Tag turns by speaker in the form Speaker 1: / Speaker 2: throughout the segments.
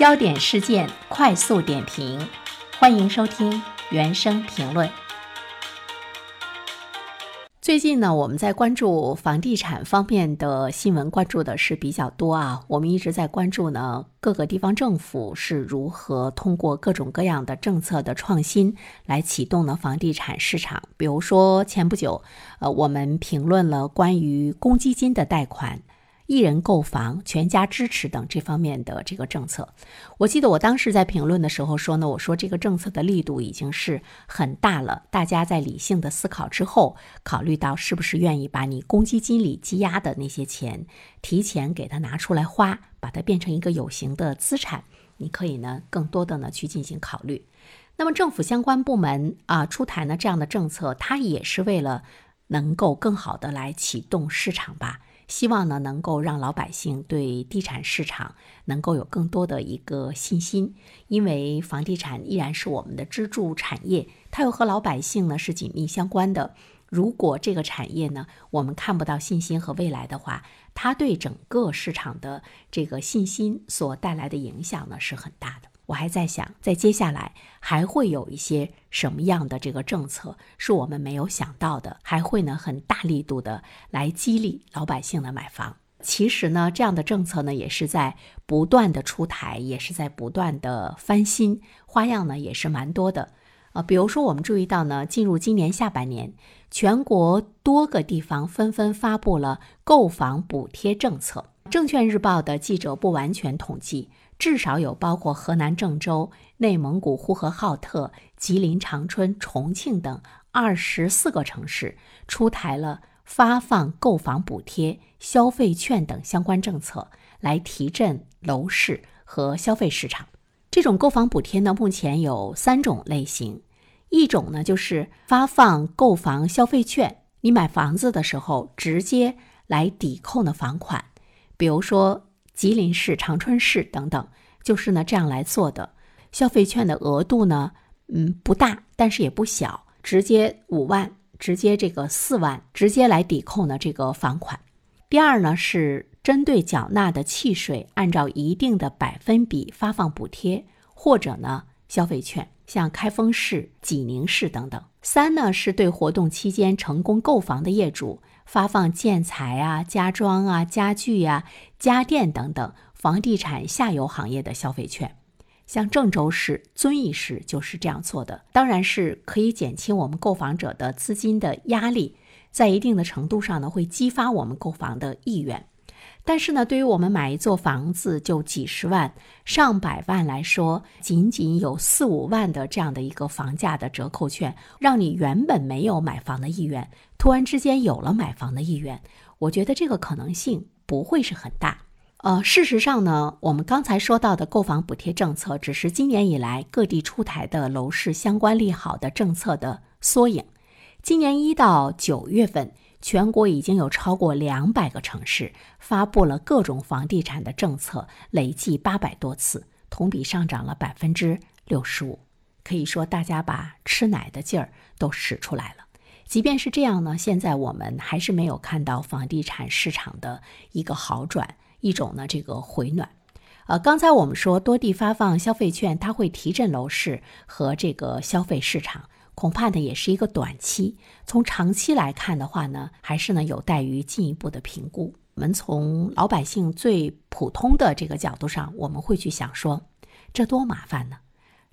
Speaker 1: 焦点事件快速点评，欢迎收听原声评论。最近呢，我们在关注房地产方面的新闻，关注的是比较多啊。我们一直在关注呢，各个地方政府是如何通过各种各样的政策的创新来启动呢房地产市场。比如说前不久，呃，我们评论了关于公积金的贷款。一人购房、全家支持等这方面的这个政策，我记得我当时在评论的时候说呢，我说这个政策的力度已经是很大了。大家在理性的思考之后，考虑到是不是愿意把你公积金里积压的那些钱提前给它拿出来花，把它变成一个有形的资产，你可以呢更多的呢去进行考虑。那么政府相关部门啊出台呢这样的政策，它也是为了能够更好的来启动市场吧。希望呢，能够让老百姓对地产市场能够有更多的一个信心，因为房地产依然是我们的支柱产业，它又和老百姓呢是紧密相关的。如果这个产业呢，我们看不到信心和未来的话，它对整个市场的这个信心所带来的影响呢是很大的。我还在想，在接下来还会有一些什么样的这个政策是我们没有想到的，还会呢很大力度的来激励老百姓的买房。其实呢，这样的政策呢也是在不断的出台，也是在不断的翻新，花样呢也是蛮多的。啊，比如说我们注意到呢，进入今年下半年，全国多个地方纷纷发布了购房补贴政策。证券日报的记者不完全统计。至少有包括河南郑州、内蒙古呼和浩特、吉林长春、重庆等二十四个城市出台了发放购房补贴、消费券等相关政策，来提振楼市和消费市场。这种购房补贴呢，目前有三种类型，一种呢就是发放购房消费券，你买房子的时候直接来抵扣的房款，比如说。吉林市、长春市等等，就是呢这样来做的。消费券的额度呢，嗯，不大，但是也不小，直接五万，直接这个四万，直接来抵扣呢这个房款。第二呢是针对缴纳的契税，按照一定的百分比发放补贴，或者呢消费券，像开封市、济宁市等等。三呢是对活动期间成功购房的业主。发放建材啊、家装啊、家具呀、家电等等房地产下游行业的消费券，像郑州市、遵义市就是这样做的，当然是可以减轻我们购房者的资金的压力，在一定的程度上呢，会激发我们购房的意愿。但是呢，对于我们买一座房子就几十万、上百万来说，仅仅有四五万的这样的一个房价的折扣券，让你原本没有买房的意愿，突然之间有了买房的意愿，我觉得这个可能性不会是很大。呃，事实上呢，我们刚才说到的购房补贴政策，只是今年以来各地出台的楼市相关利好的政策的缩影。今年一到九月份。全国已经有超过两百个城市发布了各种房地产的政策，累计八百多次，同比上涨了百分之六十五。可以说，大家把吃奶的劲儿都使出来了。即便是这样呢，现在我们还是没有看到房地产市场的一个好转，一种呢这个回暖。呃，刚才我们说多地发放消费券，它会提振楼市和这个消费市场。恐怕呢也是一个短期，从长期来看的话呢，还是呢有待于进一步的评估。我们从老百姓最普通的这个角度上，我们会去想说，这多麻烦呢？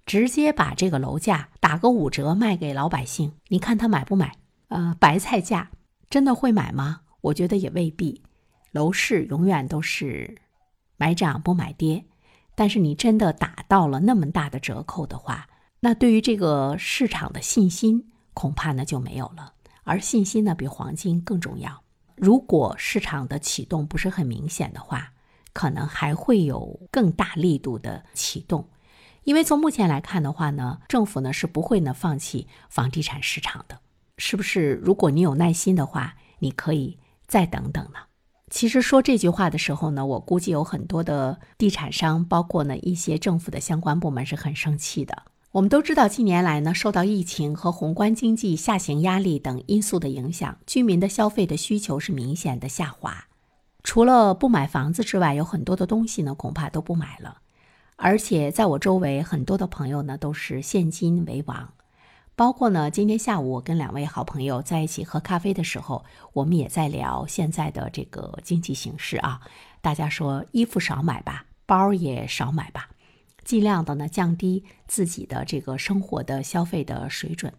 Speaker 1: 直接把这个楼价打个五折卖给老百姓，你看他买不买？呃，白菜价真的会买吗？我觉得也未必。楼市永远都是买涨不买跌，但是你真的打到了那么大的折扣的话。那对于这个市场的信心，恐怕呢就没有了。而信心呢，比黄金更重要。如果市场的启动不是很明显的话，可能还会有更大力度的启动。因为从目前来看的话呢，政府呢是不会呢放弃房地产市场的，是不是？如果你有耐心的话，你可以再等等呢。其实说这句话的时候呢，我估计有很多的地产商，包括呢一些政府的相关部门是很生气的。我们都知道，近年来呢，受到疫情和宏观经济下行压力等因素的影响，居民的消费的需求是明显的下滑。除了不买房子之外，有很多的东西呢，恐怕都不买了。而且在我周围很多的朋友呢都是现金为王，包括呢今天下午我跟两位好朋友在一起喝咖啡的时候，我们也在聊现在的这个经济形势啊。大家说衣服少买吧，包也少买吧，尽量的呢降低自己的这个生活的消费的水准。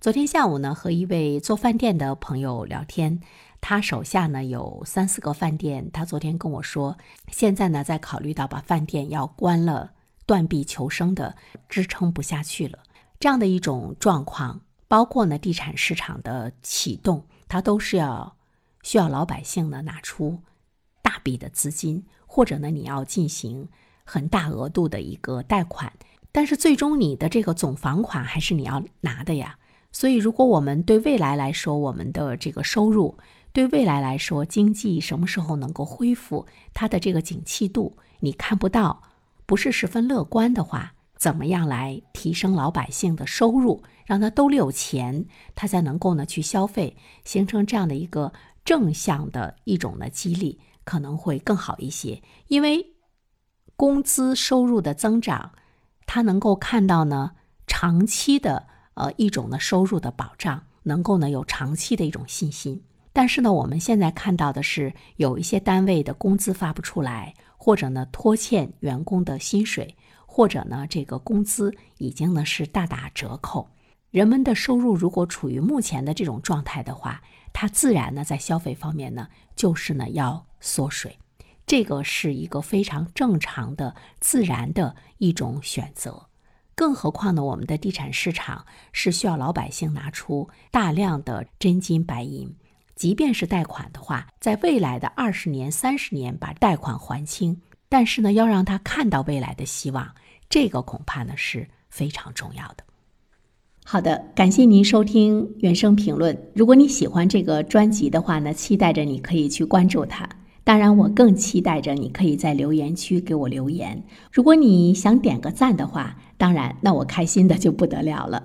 Speaker 1: 昨天下午呢和一位做饭店的朋友聊天。他手下呢有三四个饭店，他昨天跟我说，现在呢在考虑到把饭店要关了，断臂求生的支撑不下去了，这样的一种状况，包括呢地产市场的启动，它都是要需要老百姓呢拿出大笔的资金，或者呢你要进行很大额度的一个贷款，但是最终你的这个总房款还是你要拿的呀，所以如果我们对未来来说，我们的这个收入。对未来来说，经济什么时候能够恢复它的这个景气度，你看不到，不是十分乐观的话，怎么样来提升老百姓的收入，让他兜里有钱，他才能够呢去消费，形成这样的一个正向的一种的激励，可能会更好一些。因为工资收入的增长，他能够看到呢长期的呃一种呢收入的保障，能够呢有长期的一种信心。但是呢，我们现在看到的是有一些单位的工资发不出来，或者呢拖欠员工的薪水，或者呢这个工资已经呢是大打折扣。人们的收入如果处于目前的这种状态的话，它自然呢在消费方面呢就是呢要缩水，这个是一个非常正常的、自然的一种选择。更何况呢，我们的地产市场是需要老百姓拿出大量的真金白银。即便是贷款的话，在未来的二十年、三十年把贷款还清，但是呢，要让他看到未来的希望，这个恐怕呢是非常重要的。好的，感谢您收听原声评论。如果你喜欢这个专辑的话呢，期待着你可以去关注它。当然，我更期待着你可以在留言区给我留言。如果你想点个赞的话，当然，那我开心的就不得了了。